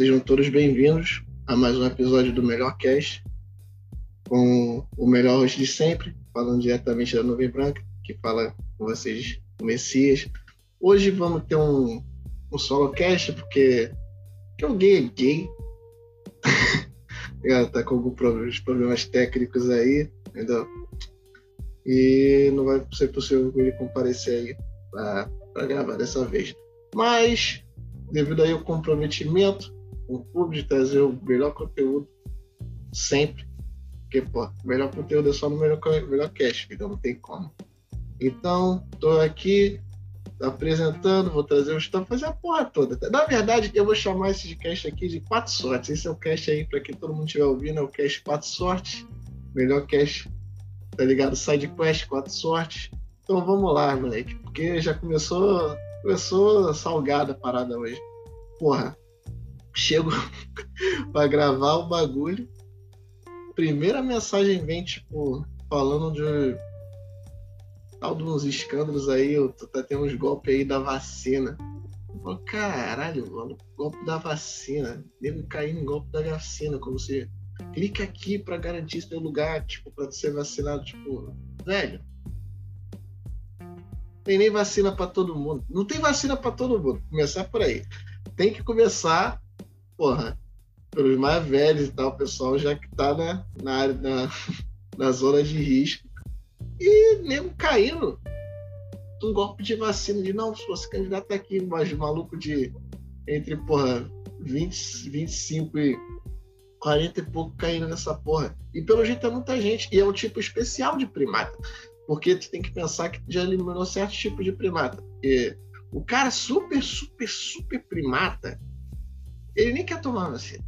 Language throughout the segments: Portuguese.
Sejam todos bem-vindos a mais um episódio do Melhor Cast, com o melhor hoje de sempre, falando diretamente da Nuvem Branca, que fala com vocês, o Messias. Hoje vamos ter um, um solo cast, porque, gay é gay. tá com alguns problemas, problemas técnicos aí, entendeu? E não vai ser possível ele comparecer aí para gravar dessa vez. Mas, devido aí ao comprometimento, o clube de trazer o melhor conteúdo sempre. Porque, pô, o melhor conteúdo é só no melhor, melhor cast, então não tem como. Então, tô aqui apresentando, vou trazer o estão fazer a porra toda. Na verdade, eu vou chamar esse cast aqui de quatro sortes. Esse é o cast aí, para quem todo mundo estiver ouvindo, é o cast quatro sortes. Melhor cast, tá ligado? Side quest, quatro sortes. Então vamos lá, moleque, porque já começou, começou salgada a parada hoje. Porra, chego para gravar o bagulho. Primeira mensagem vem, tipo, falando de tal de escândalos aí, tá tendo uns golpes aí da vacina. Eu falo, caralho, mano, golpe da vacina. Nego caindo em golpe da vacina, como se clica aqui para garantir seu lugar, tipo, para ser vacinado, tipo, velho. Tem nem vacina para todo mundo. Não tem vacina para todo mundo. Começar por aí. Tem que começar porra, pelos mais velhos e tal, pessoal já que tá na, na área, na, na zona de risco. E mesmo caindo um golpe de vacina de não, se você candidato aqui, mas maluco de entre, porra, 20, 25 e 40 e pouco caindo nessa porra. E pelo jeito é muita gente. E é um tipo especial de primata. Porque tu tem que pensar que já eliminou certo tipo de primata. E o cara super, super, super primata, ele nem quer tomar vacina.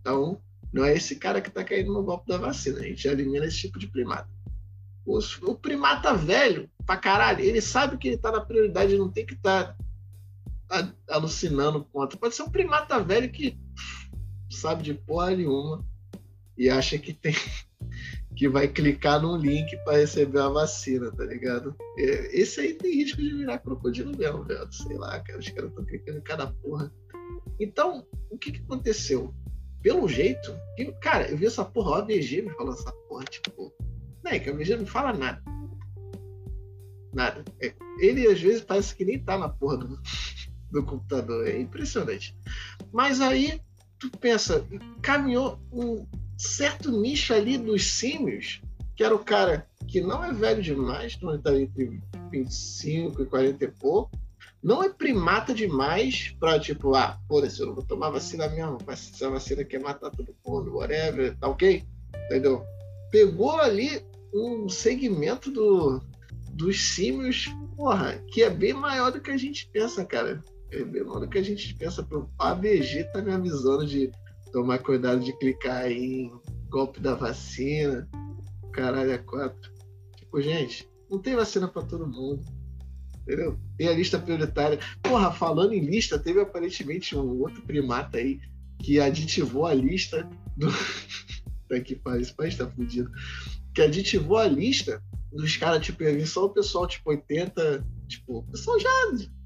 Então, não é esse cara que está caindo no golpe da vacina. A gente elimina esse tipo de primata. O primata velho, pra caralho, ele sabe que ele está na prioridade, não tem que estar tá alucinando contra. Pode ser um primata velho que sabe de porra nenhuma e acha que tem que vai clicar num link para receber a vacina, tá ligado? Esse aí tem risco de virar crocodilo mesmo, velho. Sei lá, cara, os caras estão clicando em cada porra. Então, o que, que aconteceu? Pelo jeito, que, cara, eu vi essa porra, o ABG me falando essa porra, tipo, né, que o ABG não fala nada. Nada. É, ele às vezes parece que nem tá na porra do, do computador. É impressionante. Mas aí, tu pensa, caminhou um certo nicho ali dos símios, que era o cara que não é velho demais, então ele tá entre 25 e 40 e pouco, não é primata demais pra, tipo, ah, foda-se, eu não vou tomar vacina mesmo, essa vacina quer matar todo mundo, whatever, tá ok? Entendeu? Pegou ali um segmento do, dos símios, porra, que é bem maior do que a gente pensa, cara. É bem maior do que a gente pensa. O ABG tá me avisando de tomar cuidado de clicar em golpe da vacina, caralho, é quatro. Tipo, gente, não tem vacina para todo mundo Entendeu? Tem a lista prioritária. Porra, falando em lista, teve aparentemente um outro primata aí que aditivou a lista do. tá que pariu, esse país tá fudido. Que aditivou a lista dos caras, tipo, só o pessoal, tipo, 80. Tipo, o pessoal já.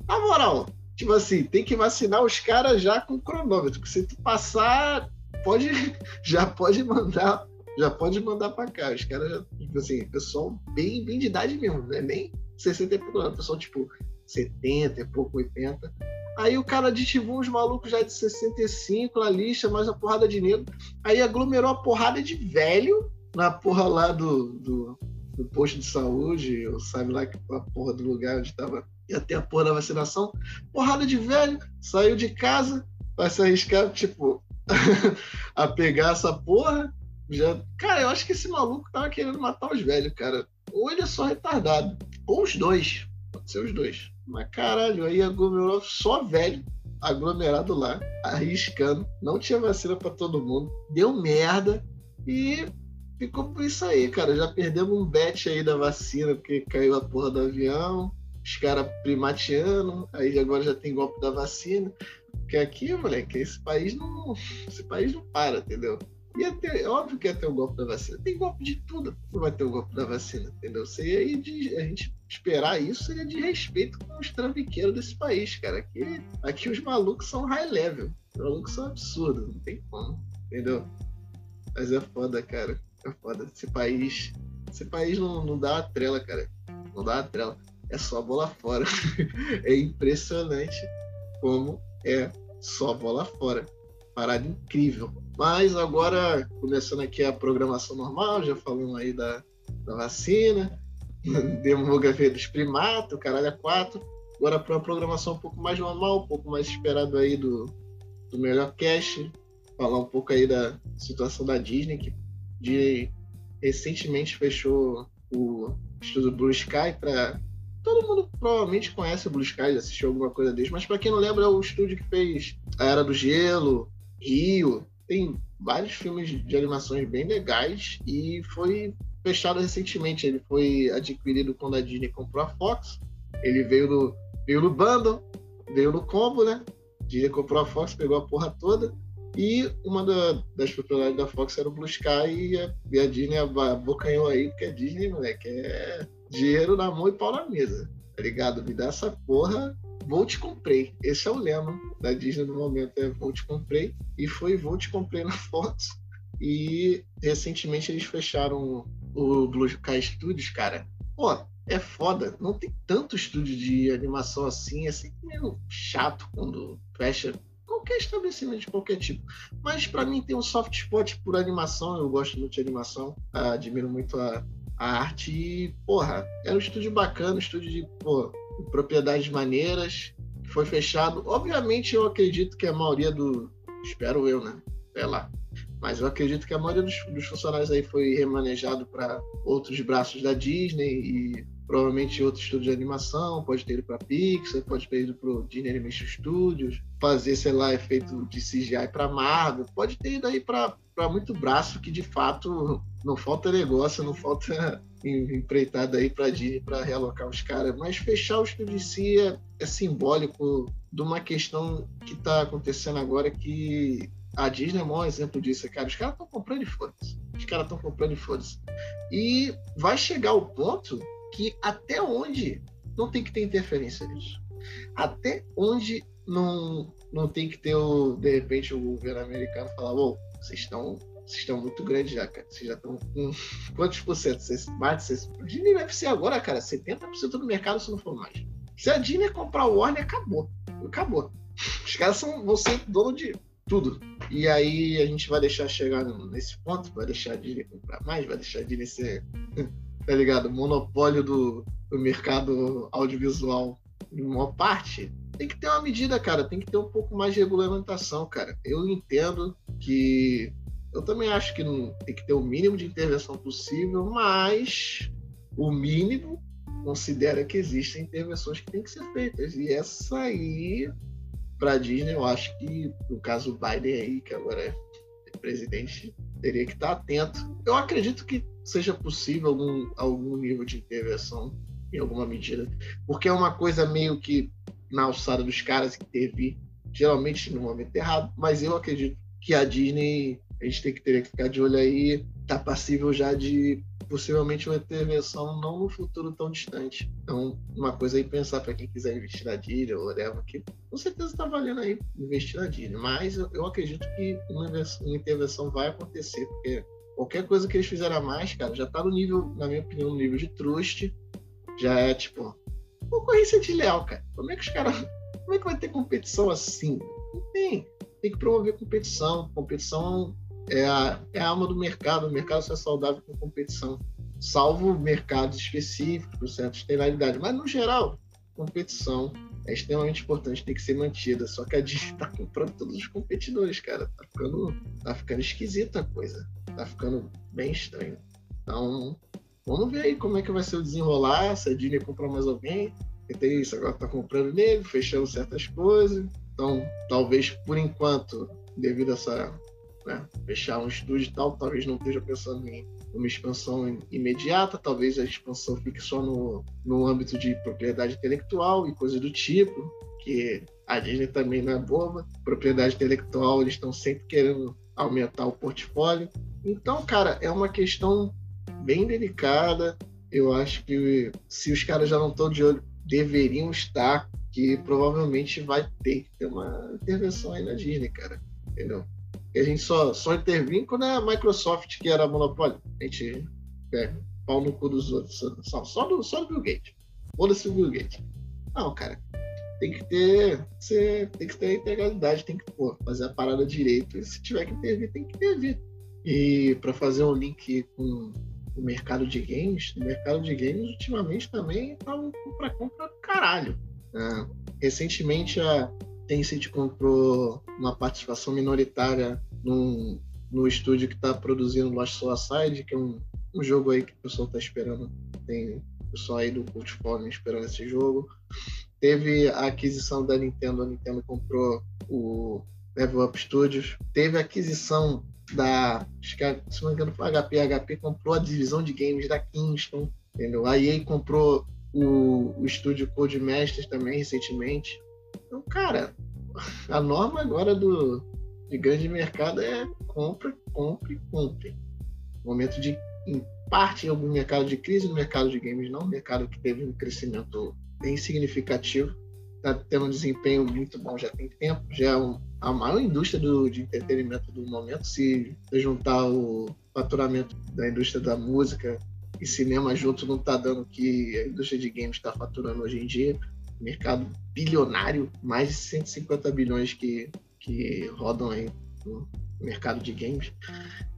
Na moral, tipo assim, tem que vacinar os caras já com cronômetro. Que se tu passar, pode. Já pode mandar. Já pode mandar pra cá. Os caras já, tipo assim, pessoal bem, bem de idade mesmo, né? Nem 60 e pouco anos, pessoal tipo 70 e pouco, 80. Aí o cara aditivou uns malucos já de 65 na lista, mais uma porrada de negro. Aí aglomerou a porrada de velho na porra lá do, do, do posto de saúde, ou sabe lá que a porra do lugar onde tava ia ter a porra da vacinação. Porrada de velho, saiu de casa, vai se arriscar, tipo, a pegar essa porra. Já... Cara, eu acho que esse maluco tava querendo matar os velhos, cara. Ou ele é só retardado. Ou os dois. Pode ser os dois. Mas caralho, aí aglomerou só velho aglomerado lá, arriscando. Não tinha vacina para todo mundo. Deu merda. E ficou por isso aí, cara. Já perdemos um bet aí da vacina, porque caiu a porra do avião. Os caras primateando. Aí agora já tem golpe da vacina. Porque aqui, moleque, esse país não. Esse país não para, entendeu? Ia ter, é óbvio que ia ter o golpe da vacina. Tem golpe de tudo. Não vai ter o golpe da vacina, entendeu? Seria de, a gente esperar isso seria de respeito com os trambiqueiros desse país, cara. Aqui, aqui os malucos são high level. Os malucos são absurdos, não tem como, entendeu? Mas é foda, cara. É foda. Esse país. Esse país não, não dá a trela, cara. Não dá a trela. É só bola fora. é impressionante como é só bola fora. Parada incrível. Mas agora, começando aqui a programação normal, já falando aí da, da vacina, demografia dos primatos, caralho é quatro. Agora para uma programação um pouco mais normal, um pouco mais esperado aí do, do melhor cast, falar um pouco aí da situação da Disney, que de, recentemente fechou o estudo Blue Sky para todo mundo provavelmente conhece o Blue Sky, assistiu alguma coisa deles, mas para quem não lembra, é o estúdio que fez A Era do Gelo, Rio, tem vários filmes de animações bem legais e foi fechado recentemente. Ele foi adquirido quando a Disney comprou a Fox. Ele veio no, veio no bundle, veio no combo, né? Disney comprou a Fox, pegou a porra toda. E uma da, das propriedades da Fox era o Blue Sky e a, e a Disney abocanhou aí, porque a Disney, moleque, é dinheiro na mão e pau na mesa, tá ligado? Me dá essa porra, vou te comprei. Esse é o lema da Disney no momento, é vou te comprei. E foi vou te comprei na Fox. E recentemente eles fecharam o Blue Sky Studios, cara. Pô, é foda. Não tem tanto estúdio de animação assim, é sempre meio chato quando fecha qualquer estabelecimento de qualquer tipo. Mas para mim tem um soft spot por animação, eu gosto muito de animação, admiro muito a, a arte e, porra, era um estúdio bacana, um estúdio de pô, propriedades maneiras, foi fechado. Obviamente, eu acredito que a maioria do. Espero eu, né? Sei lá. Mas eu acredito que a maioria dos, dos funcionários aí foi remanejado para outros braços da Disney e provavelmente outro estúdio de animação, pode ter ido para Pixar, pode ter ido para o Disney Animation Studios, fazer, sei lá, efeito de CGI para Marvel, pode ter ido aí para muito braço que de fato não falta negócio, não falta empreitada aí para Disney para realocar os caras, mas fechar o estúdio em si é, é simbólico de uma questão que está acontecendo agora que a Disney é um exemplo disso, cara. Os caras estão comprando e foda-se. Os caras estão comprando e foda-se. E vai chegar o ponto que até onde não tem que ter interferência nisso. Até onde não, não tem que ter, o, de repente, o governo americano falar, ô, vocês estão vocês estão muito grandes já, cara. Vocês já estão com quantos por cento? Vocês, mais de 60%. A Disney deve ser agora, cara, 70% do mercado se não for mais. Se a Disney comprar o Warner, acabou. Acabou. Os caras são, vão ser dono de tudo. E aí a gente vai deixar chegar nesse ponto, vai deixar Disney comprar mais, vai deixar Disney ser tá ligado? Monopólio do, do mercado audiovisual em uma parte. Tem que ter uma medida, cara. Tem que ter um pouco mais de regulamentação, cara. Eu entendo que. Eu também acho que não, tem que ter o mínimo de intervenção possível, mas o mínimo considera que existem intervenções que têm que ser feitas. E essa aí, para a Disney, eu acho que, no caso Biden aí, que agora é presidente, teria que estar atento. Eu acredito que seja possível algum, algum nível de intervenção em alguma medida, porque é uma coisa meio que na alçada dos caras que teve geralmente no momento errado, mas eu acredito que a Disney a gente tem que ter que ficar de olho aí, tá passível já de possivelmente uma intervenção não no futuro tão distante. Então, uma coisa aí pensar para quem quiser investir na Disney ou whatever, que com certeza está valendo aí investir na Disney, mas eu, eu acredito que uma, uma intervenção vai acontecer, porque qualquer coisa que eles fizeram a mais, cara, já tá no nível, na minha opinião, no nível de trust. Já é, tipo, concorrência de leal, cara. Como é que os caras. Como é que vai ter competição assim? Não tem. Tem que promover competição. Competição é a, é a alma do mercado. O mercado só é saudável com competição. Salvo mercados específicos, certas penalidades. Mas, no geral, competição é extremamente importante, tem que ser mantida. Só que a Disney tá comprando todos os competidores, cara. Tá ficando, tá ficando esquisita a coisa tá ficando bem estranho. Então, vamos ver aí como é que vai ser o desenrolar, se a Disney comprar mais alguém. tem isso, agora tá comprando nele, fechando certas coisas. Então, talvez por enquanto, devido a essa. Né, fechar um estúdio e tal, talvez não esteja pensando em uma expansão imediata, talvez a expansão fique só no, no âmbito de propriedade intelectual e coisas do tipo, que a Disney também não é boba. Propriedade intelectual, eles estão sempre querendo aumentar o portfólio. Então, cara, é uma questão bem delicada. Eu acho que se os caras já não estão de olho, deveriam estar, que provavelmente vai ter que ter uma intervenção aí na Disney, cara. Entendeu? A gente só, só intervém quando é a Microsoft, que era monopólio. A gente pega pau no cu dos outros. Só, só, do, só do Bill Gates. Foda-se o Bill Gates. Não, cara. Tem que ter. Você, tem que ter integralidade, tem que pô, fazer a parada direito. E se tiver que intervir, tem que intervir. E para fazer um link com o mercado de games, o mercado de games ultimamente também tá um compra-compra do caralho. É, recentemente a Tencent comprou uma participação minoritária num, no estúdio que está produzindo Lost Suicide, que é um, um jogo aí que o pessoal está esperando. Tem pessoal aí do Portfólio esperando esse jogo. Teve a aquisição da Nintendo, a Nintendo comprou o Level Up Studios. Teve a aquisição da. Acho que, se não me engano, foi a HP. A HP comprou a divisão de games da Kingston. Entendeu? A EA comprou o, o estúdio Codemasters também recentemente. Então, cara, a norma agora do de grande mercado é compra, compre, compre. Momento de, em parte, em algum mercado de crise, no mercado de games não, mercado que teve um crescimento bem significativo, está tendo um desempenho muito bom já tem tempo, já é um, a maior indústria do, de entretenimento do momento, se juntar o faturamento da indústria da música e cinema junto não está dando o que a indústria de games está faturando hoje em dia. Mercado bilionário, mais de 150 bilhões que, que rodam aí no mercado de games.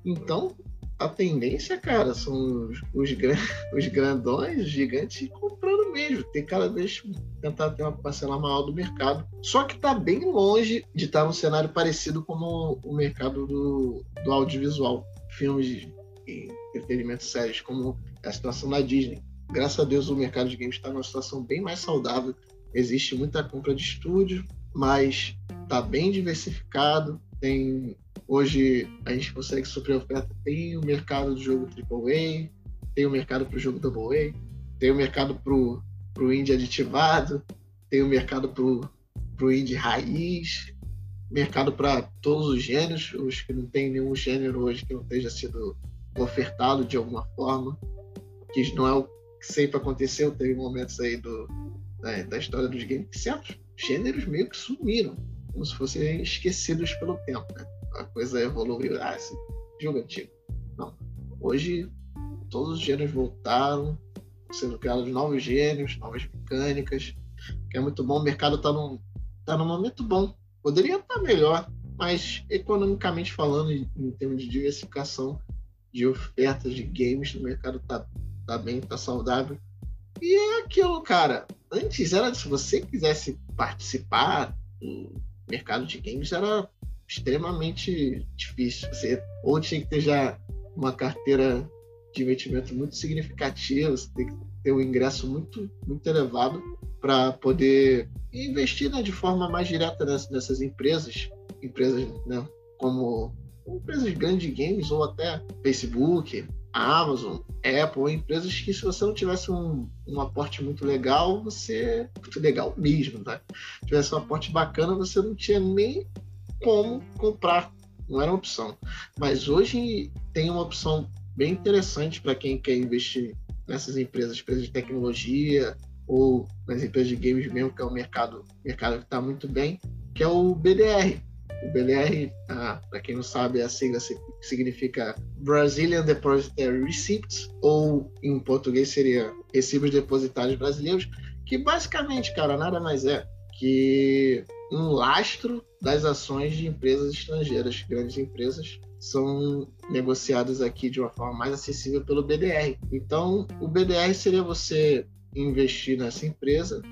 Então, a tendência, cara, são os, os, os grandões, os gigantes comprando mesmo. Tem cada vez tentar ter uma parcela maior do mercado. Só que está bem longe de estar num cenário parecido como o mercado do, do audiovisual. Filmes e entretenimento sérios, como a situação da Disney. Graças a Deus o mercado de games está numa situação bem mais saudável. Existe muita compra de estúdio, mas está bem diversificado. Tem hoje a gente consegue suprir a oferta. Tem o mercado do jogo AAA, tem o mercado para o jogo AA, tem o mercado para o indie aditivado, tem o mercado para o indie raiz, mercado para todos os gêneros, os que não tem nenhum gênero hoje que não esteja sido ofertado de alguma forma que não é o que sempre aconteceu, teve momentos aí do, né, da história dos games que certos gêneros meio que sumiram, como se fossem esquecidos pelo tempo. Né? A coisa evoluiu, ah, esse jogo é antigo. Não. Hoje, todos os gêneros voltaram, sendo criados novos gêneros, novas mecânicas, que é muito bom. O mercado está num, tá num momento bom. Poderia estar tá melhor, mas economicamente falando, em, termos de diversificação de ofertas de games, o mercado está tá bem, tá saudável. E é aquilo, cara. Antes era, se você quisesse participar do mercado de games, era extremamente difícil. Você ou tinha que ter já uma carteira de investimento muito significativa, você tem que ter um ingresso muito, muito elevado para poder investir né, de forma mais direta nessas, nessas empresas, empresas né, como empresas grandes de games ou até Facebook, Amazon, Apple, empresas que se você não tivesse um, um aporte muito legal, você. Muito legal mesmo, tá? Se tivesse um aporte bacana, você não tinha nem como comprar. Não era uma opção. Mas hoje tem uma opção bem interessante para quem quer investir nessas empresas, empresas de tecnologia ou nas empresas de games mesmo, que é um mercado, mercado que está muito bem, que é o BDR, o BDR, ah, para quem não sabe, a sigla significa Brazilian Depositary Receipts, ou em português seria Recibos Depositários Brasileiros, que basicamente, cara, nada mais é que um lastro das ações de empresas estrangeiras, grandes empresas, são negociadas aqui de uma forma mais acessível pelo BDR. Então, o BDR seria você investir nessa empresa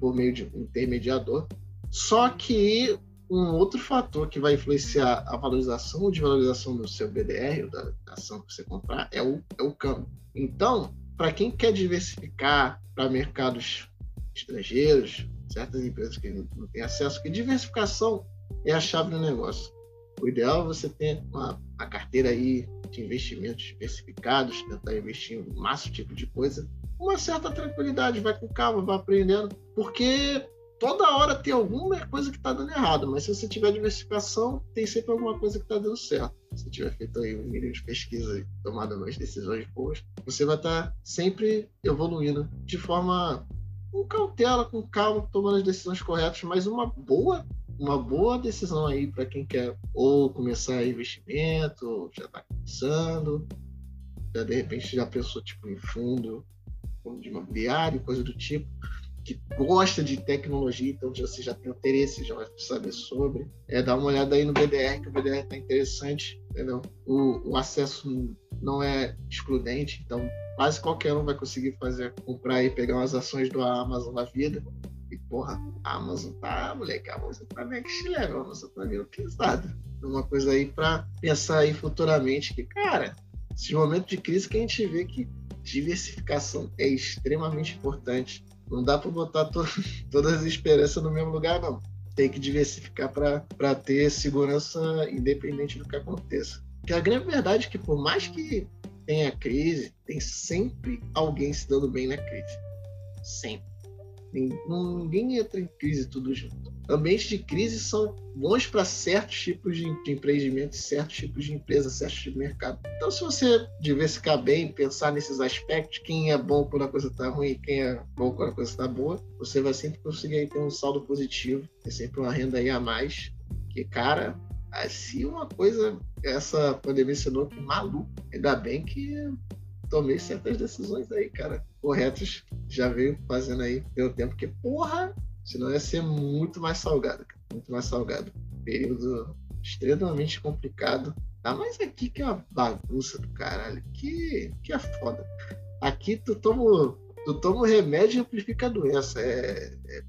por meio de um intermediador, só que um outro fator que vai influenciar a valorização ou desvalorização do seu BDR, ou da ação que você comprar, é o, é o câmbio. Então, para quem quer diversificar para mercados estrangeiros, certas empresas que não têm acesso, que diversificação é a chave do negócio. O ideal é você ter uma, uma carteira aí de investimentos diversificados, tentar investir em um máximo tipo de coisa, uma certa tranquilidade, vai com calma, vai aprendendo, porque toda hora tem alguma coisa que está dando errado, mas se você tiver diversificação, tem sempre alguma coisa que está dando certo. Se tiver feito aí um mínimo de pesquisa e tomado umas decisões boas, você vai estar tá sempre evoluindo de forma com cautela, com calma, tomando as decisões corretas, mas uma boa uma boa decisão aí para quem quer ou começar investimento, ou já está começando, já de repente já pensou tipo em fundo, fundo de imobiliário, coisa do tipo que gosta de tecnologia, então você já tem interesse, já vai saber sobre. É, dá uma olhada aí no BDR, que o BDR está interessante, entendeu? O, o, acesso não é excludente, então quase qualquer um vai conseguir fazer, comprar e pegar umas ações do Amazon na vida. E, porra, a Amazon tá, moleque, a Amazon tá next level, a Amazon tá meio pesada. Uma coisa aí para pensar aí futuramente, que, cara, esse momento de crise que a gente vê que diversificação é extremamente importante não dá para botar to todas as esperanças no mesmo lugar, não. Tem que diversificar para ter segurança independente do que aconteça. Porque a grande verdade é que, por mais que tenha crise, tem sempre alguém se dando bem na crise. Sempre. Ninguém entra em crise tudo junto. Ambientes de crise são bons para certos tipos de, empreendimentos, certos tipos de empresas, certos tipos de mercado. Então, se você diversificar bem, pensar nesses aspectos, quem é bom quando a coisa está ruim e quem é bom quando a coisa está boa, você vai sempre conseguir ter um saldo positivo, ter sempre uma renda aí a mais. Que, cara, se uma coisa, essa pandemia ensinou que maluco, ainda bem que tomei certas decisões aí, cara, corretas. Já veio fazendo aí pelo tempo que, porra, senão ia ser muito mais salgado, cara, muito mais salgado. Período extremamente complicado. Tá, mas aqui que é uma bagunça do caralho. Que, que é foda. Aqui tu toma, tu toma o remédio e amplifica a doença. É, é,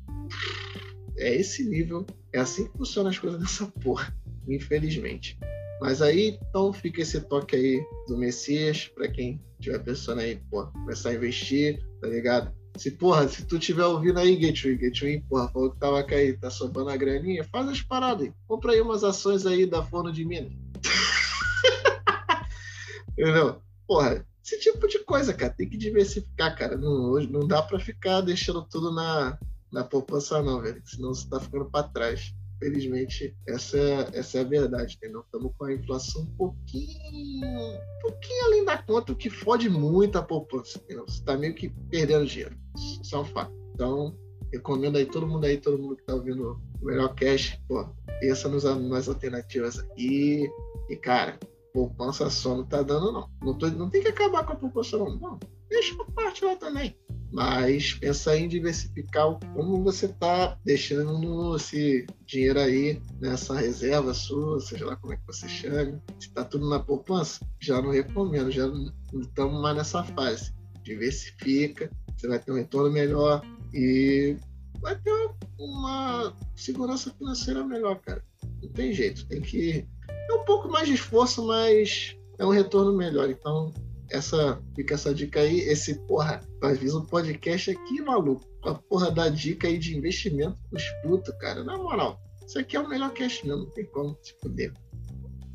é esse nível. É assim que funcionam as coisas nessa porra. Infelizmente. Mas aí, então, fica esse toque aí do Messias, para quem estiver pensando aí, pô, começar a investir, tá ligado? Se, porra, se tu tiver ouvindo aí, Gateway, Gateway, porra, falou que tava caindo, tá sobrando a graninha, faz as paradas aí. Compra aí umas ações aí da Forno de Minas. Entendeu? Porra, esse tipo de coisa, cara, tem que diversificar, cara. Não, não dá para ficar deixando tudo na, na poupança, não, velho. Senão você tá ficando para trás. Felizmente, essa, essa é a verdade, entendeu? Estamos com a inflação um pouquinho, um pouquinho além da conta, o que fode muito a poupança, entendeu? Você está meio que perdendo dinheiro. Isso é um fato. Então, recomendo aí todo mundo aí, todo mundo que está ouvindo o melhor cash, pô, pensa nos, nas alternativas aqui. E, cara, poupança só não tá dando, não. Não, tô, não tem que acabar com a poupança, não. Não, deixa uma parte lá também mas pensa em diversificar como você está deixando esse dinheiro aí nessa reserva sua, seja lá como é que você chame. Se está tudo na poupança, já não recomendo, já não estamos mais nessa fase. Diversifica, você vai ter um retorno melhor e vai ter uma segurança financeira melhor, cara. Não tem jeito, tem que. É um pouco mais de esforço, mas é um retorno melhor. Então, essa, fica essa dica aí. Esse, porra, avisa um podcast aqui, maluco. A porra da dica aí de investimento pros putos, cara. Na moral, isso aqui é o melhor cast mesmo, não tem como se fuder.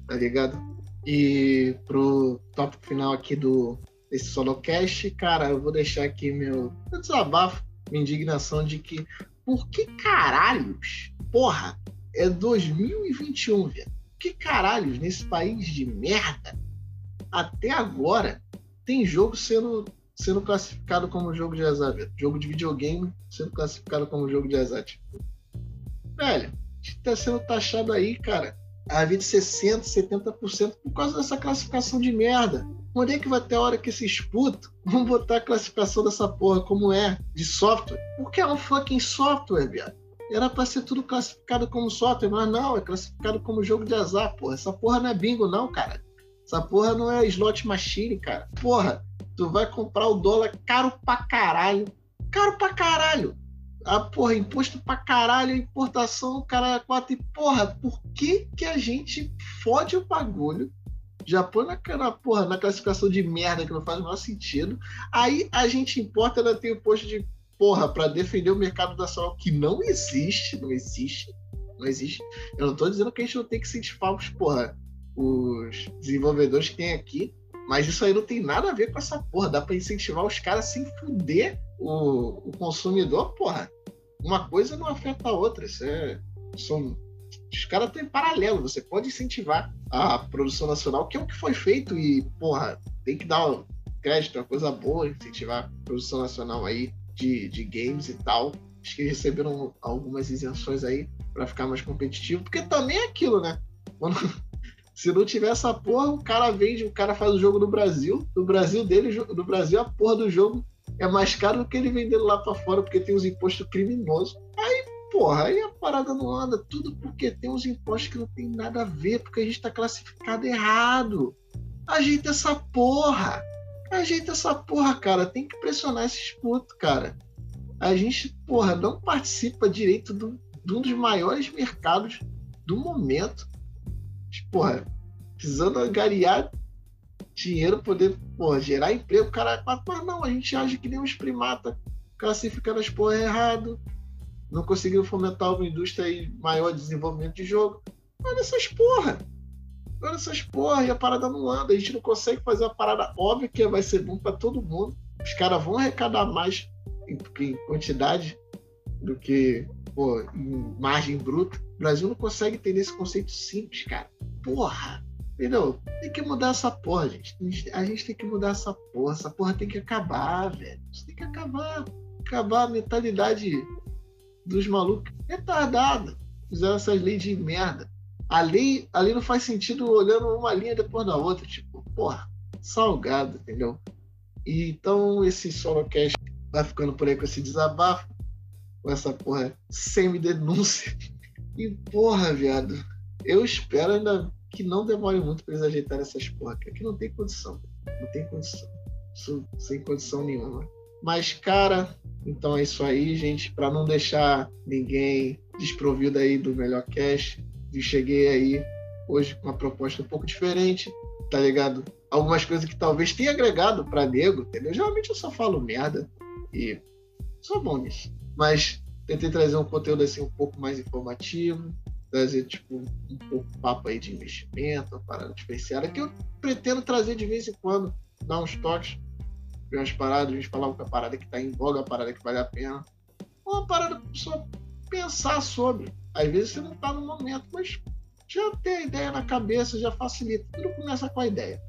Tá ligado? E pro tópico final aqui do desse solocast, cara, eu vou deixar aqui meu, meu desabafo, minha indignação de que por que caralhos, porra, é 2021, velho. Que caralhos nesse país de merda até agora tem jogo sendo, sendo classificado como jogo de azar, velho. Jogo de videogame sendo classificado como jogo de azar. Tipo, velho, está sendo taxado aí, cara, a vida de 60%, 70% por causa dessa classificação de merda. Onde é que vai ter a hora que esses putos vão botar a classificação dessa porra como é, de software? Porque é um fucking software, viado. Era pra ser tudo classificado como software, mas não, é classificado como jogo de azar, porra. Essa porra não é bingo, não, cara. Essa porra não é slot machine, cara. Porra, tu vai comprar o dólar caro pra caralho. Caro pra caralho. A porra, imposto pra caralho, importação, cara, quatro. E porra, por que que a gente fode o bagulho? Já põe na, porra, na classificação de merda que não faz o menor sentido. Aí a gente importa, ela tem o posto de porra para defender o mercado nacional que não existe, não existe, não existe. Eu não tô dizendo que a gente não tem que incentivar os porra os desenvolvedores que tem aqui, mas isso aí não tem nada a ver com essa porra. Dá para incentivar os caras sem fuder o, o consumidor, porra. uma coisa não afeta a outra. Isso é, são, os caras têm paralelo. Você pode incentivar a produção nacional, que é o que foi feito, e, porra, tem que dar crédito, é uma coisa boa, incentivar a produção nacional aí de, de games e tal. Acho que receberam algumas isenções aí para ficar mais competitivo, porque também é aquilo, né? Quando, se não tiver essa porra, o cara vende, o cara faz o jogo no Brasil, no Brasil dele, no Brasil a porra do jogo é mais caro do que ele vendendo lá para fora, porque tem os impostos criminosos. Aí, porra, aí a parada não anda, tudo porque tem uns impostos que não tem nada a ver, porque a gente tá classificado errado. Ajeita essa porra. Ajeita essa porra, cara. Tem que pressionar esses putos, cara. A gente, porra, não participa direito do, de um dos maiores mercados do momento. Porra, precisando angariar dinheiro, poder porra, gerar emprego, cara. Mas não, a gente age que nem uns primata, classificando as porra errado, não conseguindo fomentar uma indústria e maior desenvolvimento de jogo. Olha essas porra. Olha essas porra, e a parada não anda. A gente não consegue fazer uma parada óbvia que vai ser bom para todo mundo. Os caras vão arrecadar mais em, em quantidade do que pô, em margem bruta. O Brasil não consegue entender esse conceito simples, cara. Porra! Entendeu? Tem que mudar essa porra, gente. A gente tem que mudar essa porra. Essa porra tem que acabar, velho. Isso tem que acabar. Acabar a mentalidade dos malucos retardada. Fizeram essas leis de merda. A lei, a lei não faz sentido olhando uma linha depois da outra. Tipo, porra, salgado, entendeu? E, então esse solocast vai ficando por aí com esse desabafo, com essa porra semi-denúncia. E, porra, viado, eu espero ainda que não demore muito para eles ajeitarem essas porra, que não tem condição. Não tem condição. Isso, sem condição nenhuma. Mas, cara, então é isso aí, gente. Para não deixar ninguém desprovido aí do melhor cast, eu cheguei aí hoje com uma proposta um pouco diferente, tá ligado? Algumas coisas que talvez tenha agregado para nego, entendeu? Geralmente eu só falo merda e sou bom nisso. Mas tentei trazer um conteúdo assim um pouco mais informativo, trazer tipo um pouco papo aí de investimento, uma parada diferenciada, que eu pretendo trazer de vez em quando, dar uns toques, ver umas paradas, a gente falar uma parada que está em voga, uma parada que vale a pena. Uma parada para pensar sobre. Às vezes você não está no momento, mas já tem a ideia na cabeça, já facilita. Tudo começa com a ideia.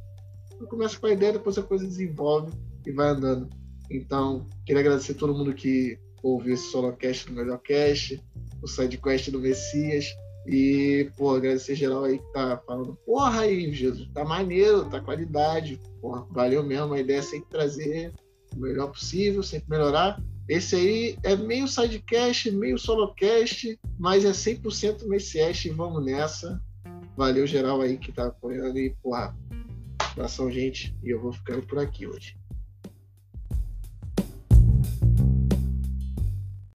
Tudo começa com a ideia, depois a coisa desenvolve e vai andando. Então, queria agradecer a todo mundo que ouviu esse solocast Melhor Cast, o sidequest do Messias. E, pô, agradecer geral aí que tá falando, porra aí, Jesus, tá maneiro, tá qualidade, porra, valeu mesmo, a ideia é sempre trazer o melhor possível, sempre melhorar. Esse aí é meio sidecast, meio solocast, mas é 100% Messias e vamos nessa. Valeu geral aí que tá apoiando e, porra, abração, gente, e eu vou ficando por aqui hoje.